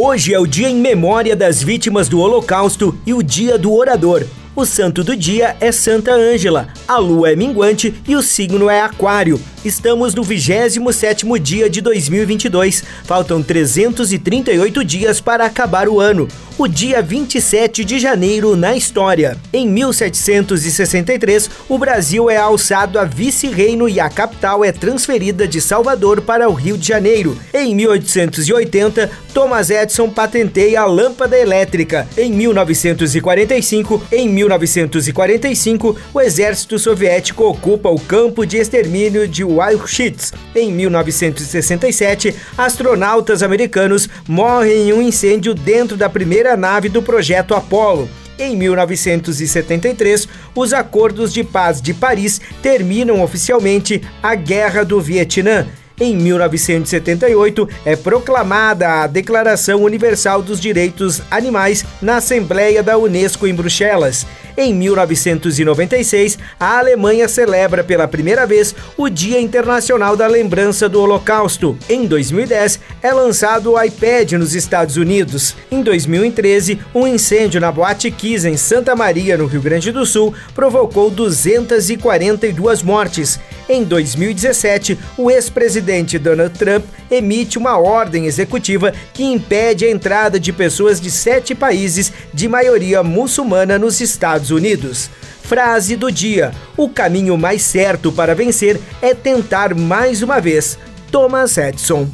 Hoje é o dia em memória das vítimas do Holocausto e o dia do orador. O santo do dia é Santa Ângela, a lua é minguante e o signo é Aquário. Estamos no 27º dia de 2022. Faltam 338 dias para acabar o ano. O dia 27 de janeiro na história. Em 1763, o Brasil é alçado a vice-reino e a capital é transferida de Salvador para o Rio de Janeiro. Em 1880, Thomas Edison patenteia a lâmpada elétrica. Em 1945, em 1945, o exército soviético ocupa o campo de extermínio de Auschwitz. Em 1967, astronautas americanos morrem em um incêndio dentro da primeira nave do projeto Apollo. Em 1973, os acordos de paz de Paris terminam oficialmente a Guerra do Vietnã. Em 1978, é proclamada a Declaração Universal dos Direitos Animais na Assembleia da Unesco em Bruxelas. Em 1996, a Alemanha celebra pela primeira vez o Dia Internacional da Lembrança do Holocausto. Em 2010, é lançado o iPad nos Estados Unidos. Em 2013, um incêndio na Boate Kiss em Santa Maria, no Rio Grande do Sul, provocou 242 mortes. Em 2017, o ex-presidente Donald Trump emite uma ordem executiva que impede a entrada de pessoas de sete países de maioria muçulmana nos Estados Unidos. Frase do dia: O caminho mais certo para vencer é tentar mais uma vez. Thomas Edison.